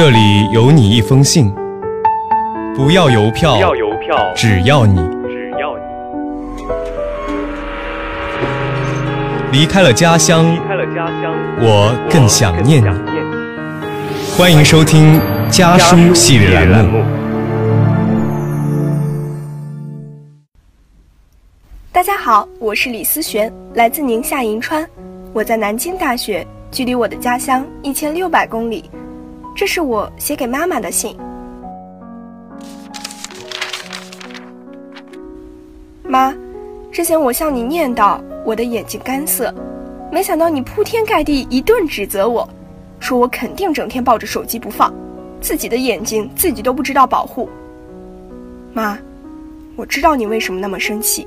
这里有你一封信，不要邮票，不要邮票，只要你只要你离开了家乡，离开了家乡，我更想念我更你。想念你。欢迎收听家书系列栏目。大家好，我是李思璇，来自宁夏银川。我在南京大学，距离我的家乡一千六百公里。这是我写给妈妈的信。妈，之前我向你念叨我的眼睛干涩，没想到你铺天盖地一顿指责我，说我肯定整天抱着手机不放，自己的眼睛自己都不知道保护。妈，我知道你为什么那么生气。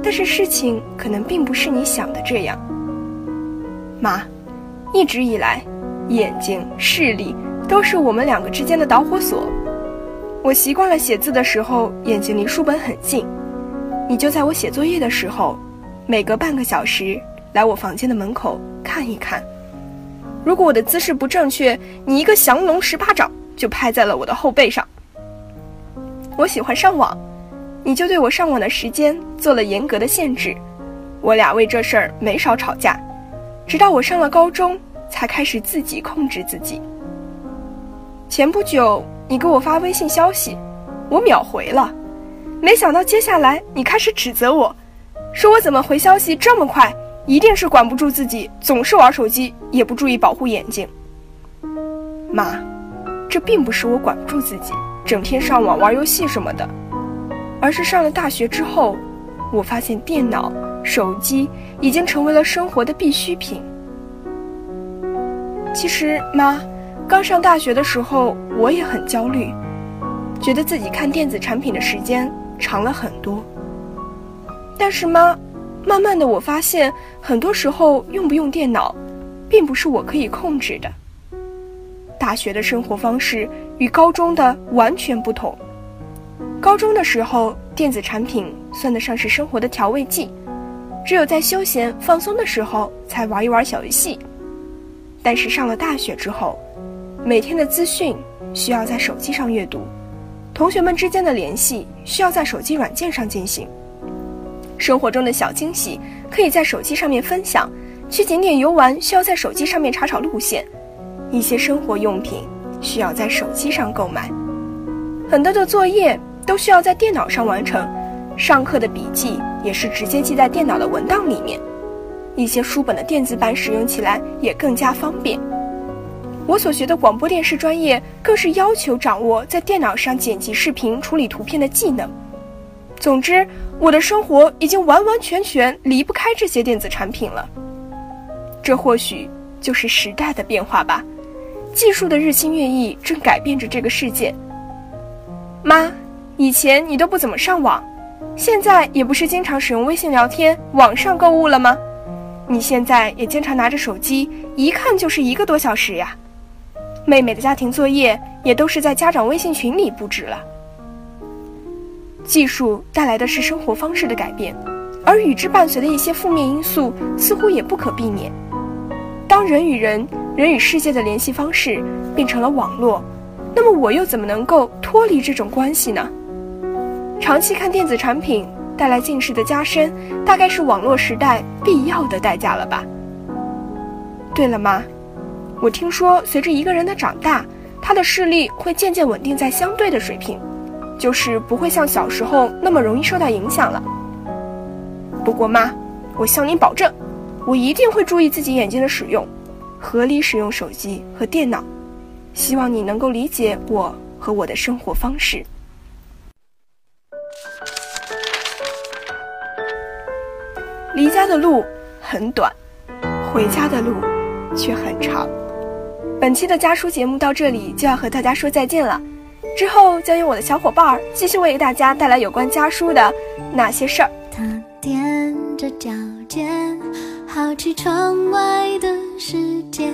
但是事情可能并不是你想的这样。妈，一直以来，眼睛、视力都是我们两个之间的导火索。我习惯了写字的时候眼睛离书本很近，你就在我写作业的时候，每隔半个小时来我房间的门口看一看。如果我的姿势不正确，你一个降龙十八掌就拍在了我的后背上。我喜欢上网。你就对我上网的时间做了严格的限制，我俩为这事儿没少吵架，直到我上了高中才开始自己控制自己。前不久你给我发微信消息，我秒回了，没想到接下来你开始指责我，说我怎么回消息这么快，一定是管不住自己，总是玩手机，也不注意保护眼睛。妈，这并不是我管不住自己，整天上网玩游戏什么的。而是上了大学之后，我发现电脑、手机已经成为了生活的必需品。其实，妈，刚上大学的时候我也很焦虑，觉得自己看电子产品的时间长了很多。但是，妈，慢慢的我发现，很多时候用不用电脑，并不是我可以控制的。大学的生活方式与高中的完全不同。高中的时候，电子产品算得上是生活的调味剂，只有在休闲放松的时候才玩一玩小游戏。但是上了大学之后，每天的资讯需要在手机上阅读，同学们之间的联系需要在手机软件上进行，生活中的小惊喜可以在手机上面分享，去景点游玩需要在手机上面查找路线，一些生活用品需要在手机上购买，很多的作业。都需要在电脑上完成，上课的笔记也是直接记在电脑的文档里面，一些书本的电子版使用起来也更加方便。我所学的广播电视专业更是要求掌握在电脑上剪辑视频、处理图片的技能。总之，我的生活已经完完全全离不开这些电子产品了。这或许就是时代的变化吧，技术的日新月异正改变着这个世界。妈。以前你都不怎么上网，现在也不是经常使用微信聊天、网上购物了吗？你现在也经常拿着手机，一看就是一个多小时呀。妹妹的家庭作业也都是在家长微信群里布置了。技术带来的是生活方式的改变，而与之伴随的一些负面因素似乎也不可避免。当人与人、人与世界的联系方式变成了网络，那么我又怎么能够脱离这种关系呢？长期看电子产品带来近视的加深，大概是网络时代必要的代价了吧？对了，妈，我听说随着一个人的长大，他的视力会渐渐稳定在相对的水平，就是不会像小时候那么容易受到影响了。不过，妈，我向您保证，我一定会注意自己眼睛的使用，合理使用手机和电脑。希望你能够理解我和我的生活方式。离家的路很短，回家的路却很长。本期的家书节目到这里就要和大家说再见了，之后将由我的小伙伴儿继续为大家带来有关家书的那些事儿。他踮着脚尖，好奇窗外的世界，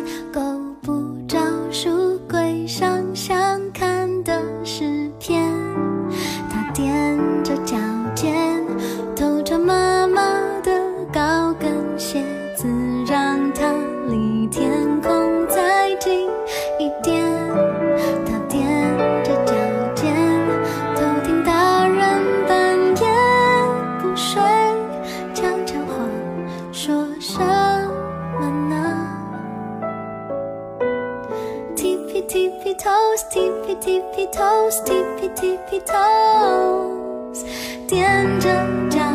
tippy toes, tippy tippy toes，踮着脚。